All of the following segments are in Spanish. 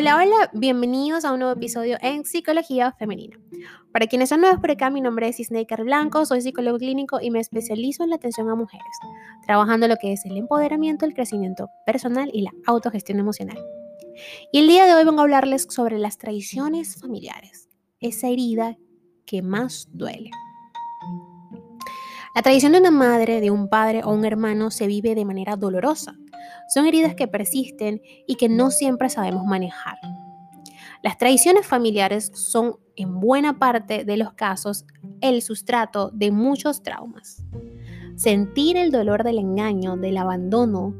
Hola, hola, bienvenidos a un nuevo episodio en Psicología Femenina. Para quienes son nuevos por acá, mi nombre es Isneikar Blanco, soy psicólogo clínico y me especializo en la atención a mujeres, trabajando lo que es el empoderamiento, el crecimiento personal y la autogestión emocional. Y el día de hoy vengo a hablarles sobre las traiciones familiares, esa herida que más duele. La traición de una madre, de un padre o un hermano se vive de manera dolorosa son heridas que persisten y que no siempre sabemos manejar. Las tradiciones familiares son en buena parte de los casos el sustrato de muchos traumas. Sentir el dolor del engaño, del abandono,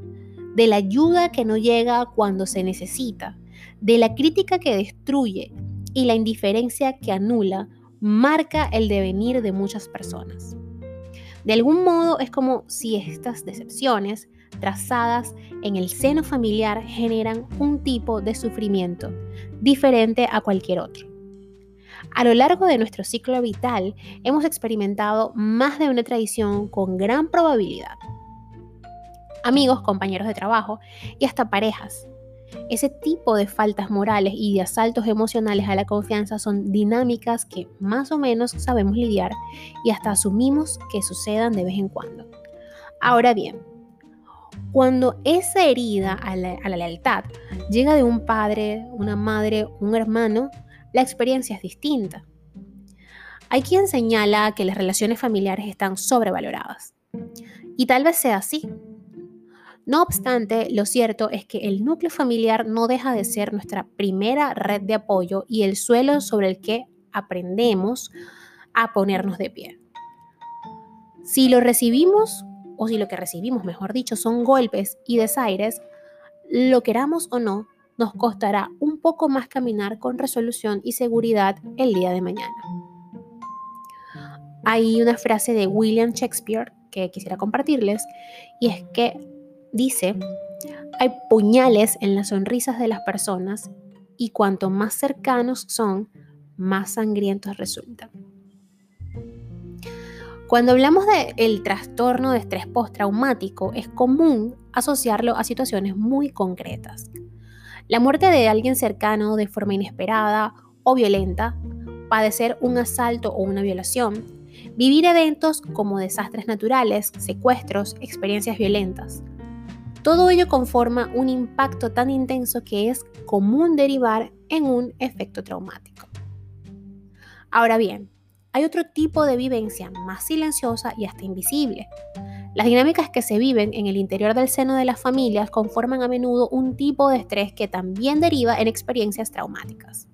de la ayuda que no llega cuando se necesita, de la crítica que destruye y la indiferencia que anula, marca el devenir de muchas personas. De algún modo es como si estas decepciones trazadas en el seno familiar generan un tipo de sufrimiento diferente a cualquier otro. A lo largo de nuestro ciclo vital hemos experimentado más de una tradición con gran probabilidad. Amigos, compañeros de trabajo y hasta parejas. Ese tipo de faltas morales y de asaltos emocionales a la confianza son dinámicas que más o menos sabemos lidiar y hasta asumimos que sucedan de vez en cuando. Ahora bien, cuando esa herida a la, lealtad llega de un padre, una madre, un hermano, la experiencia es distinta. Hay quien señala que las relaciones familiares están sobrevaloradas. Y tal vez sea así. No obstante, lo cierto es que el núcleo familiar no deja de ser nuestra primera red de apoyo y el suelo sobre el que aprendemos a ponernos de pie. Si lo recibimos o si lo que recibimos, mejor dicho, son golpes y desaires, lo queramos o no, nos costará un poco más caminar con resolución y seguridad el día de mañana. Hay una frase de William Shakespeare que quisiera compartirles y es que dice, hay puñales en las sonrisas de las personas y cuanto más cercanos son, más sangrientos resultan. Cuando hablamos del trastorno de estrés postraumático, es común asociarlo a situaciones muy concretas. La muerte de alguien cercano de forma inesperada o violenta, padecer un asalto o una violación, vivir eventos como desastres naturales, secuestros, experiencias violentas. Todo ello conforma un impacto tan intenso que es común derivar en un efecto traumático. Ahora bien, hay otro tipo de vivencia más silenciosa y hasta invisible. Las dinámicas que se viven en el interior del seno de las familias conforman a menudo un tipo de estrés que también deriva en experiencias traumáticas.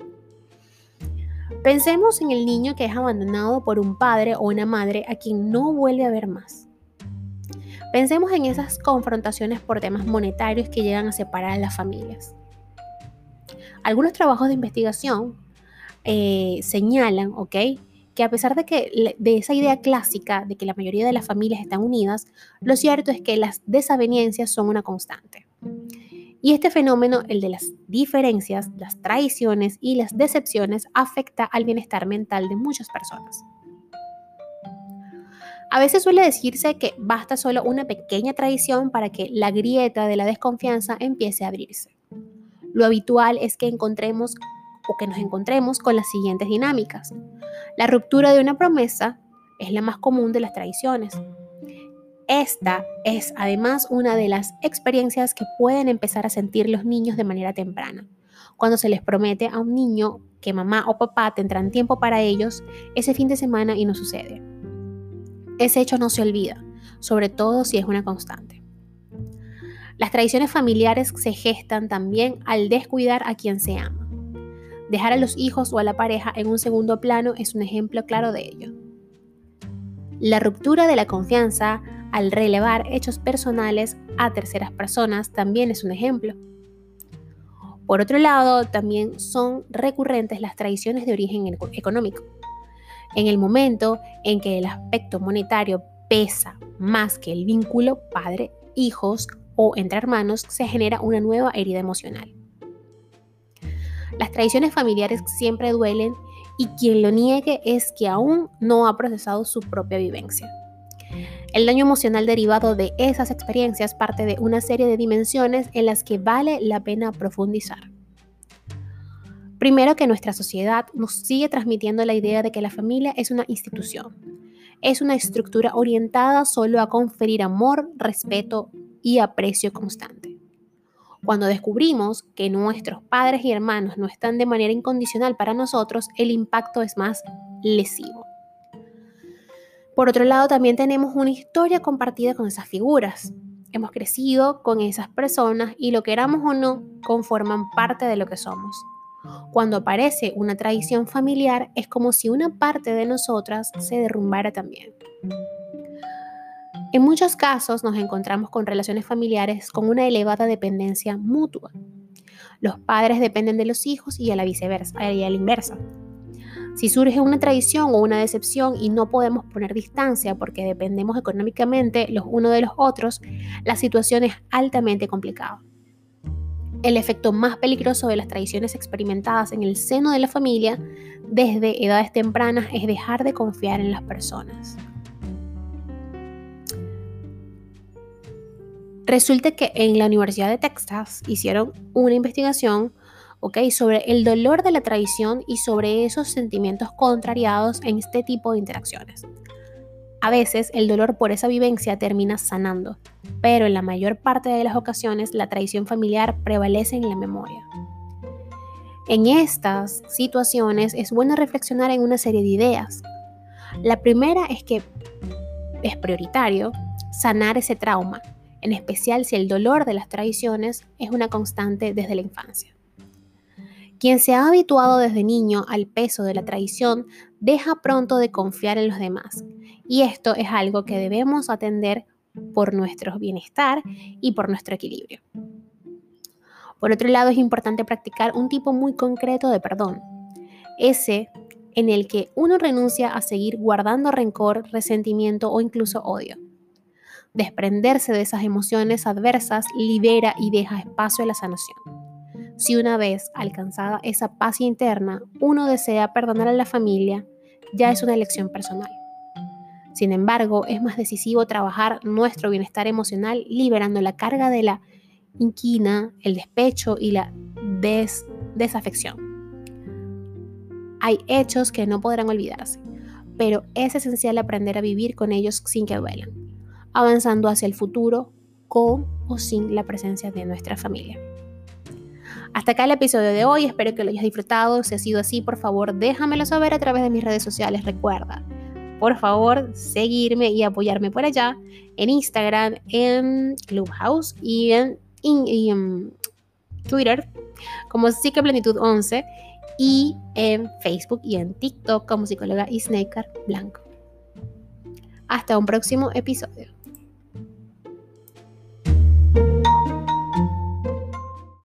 Pensemos en el niño que es abandonado por un padre o una madre a quien no vuelve a ver más. Pensemos en esas confrontaciones por temas monetarios que llegan a separar a las familias. Algunos trabajos de investigación eh, señalan, ¿ok? Que a pesar de, que, de esa idea clásica de que la mayoría de las familias están unidas, lo cierto es que las desavenencias son una constante. Y este fenómeno, el de las diferencias, las traiciones y las decepciones, afecta al bienestar mental de muchas personas. A veces suele decirse que basta solo una pequeña traición para que la grieta de la desconfianza empiece a abrirse. Lo habitual es que encontremos o que nos encontremos con las siguientes dinámicas. La ruptura de una promesa es la más común de las traiciones. Esta es además una de las experiencias que pueden empezar a sentir los niños de manera temprana. Cuando se les promete a un niño que mamá o papá tendrán tiempo para ellos ese fin de semana y no sucede. Ese hecho no se olvida, sobre todo si es una constante. Las tradiciones familiares se gestan también al descuidar a quien se ama. Dejar a los hijos o a la pareja en un segundo plano es un ejemplo claro de ello. La ruptura de la confianza al relevar hechos personales a terceras personas también es un ejemplo. Por otro lado, también son recurrentes las traiciones de origen económico. En el momento en que el aspecto monetario pesa más que el vínculo padre-hijos o entre hermanos, se genera una nueva herida emocional. Las tradiciones familiares siempre duelen y quien lo niegue es que aún no ha procesado su propia vivencia. El daño emocional derivado de esas experiencias parte de una serie de dimensiones en las que vale la pena profundizar. Primero que nuestra sociedad nos sigue transmitiendo la idea de que la familia es una institución, es una estructura orientada solo a conferir amor, respeto y aprecio constante. Cuando descubrimos que nuestros padres y hermanos no están de manera incondicional para nosotros, el impacto es más lesivo. Por otro lado, también tenemos una historia compartida con esas figuras. Hemos crecido con esas personas y lo queramos o no, conforman parte de lo que somos. Cuando aparece una tradición familiar, es como si una parte de nosotras se derrumbara también. En muchos casos nos encontramos con relaciones familiares con una elevada dependencia mutua. Los padres dependen de los hijos y a la viceversa, y a la inversa. Si surge una traición o una decepción y no podemos poner distancia porque dependemos económicamente los unos de los otros, la situación es altamente complicada. El efecto más peligroso de las traiciones experimentadas en el seno de la familia desde edades tempranas es dejar de confiar en las personas. Resulta que en la Universidad de Texas hicieron una investigación sobre el dolor de la traición y sobre esos sentimientos contrariados en este tipo de interacciones. A veces el dolor por esa vivencia termina sanando, pero en la mayor parte de las ocasiones la traición familiar prevalece en la memoria. En estas situaciones es bueno reflexionar en una serie de ideas. La primera es que es prioritario sanar ese trauma en especial si el dolor de las traiciones es una constante desde la infancia. Quien se ha habituado desde niño al peso de la traición deja pronto de confiar en los demás, y esto es algo que debemos atender por nuestro bienestar y por nuestro equilibrio. Por otro lado, es importante practicar un tipo muy concreto de perdón, ese en el que uno renuncia a seguir guardando rencor, resentimiento o incluso odio. Desprenderse de esas emociones adversas libera y deja espacio a la sanación. Si una vez alcanzada esa paz interna, uno desea perdonar a la familia, ya es una elección personal. Sin embargo, es más decisivo trabajar nuestro bienestar emocional liberando la carga de la inquina, el despecho y la desafección. Hay hechos que no podrán olvidarse, pero es esencial aprender a vivir con ellos sin que duelan avanzando hacia el futuro con o sin la presencia de nuestra familia. Hasta acá el episodio de hoy, espero que lo hayas disfrutado. Si ha sido así, por favor, déjamelo saber a través de mis redes sociales. Recuerda, por favor, seguirme y apoyarme por allá en Instagram, en Clubhouse y en, Twitter como Psicoplenitud 11 y en Facebook y en TikTok como psicóloga y Blanco. Hasta un próximo episodio.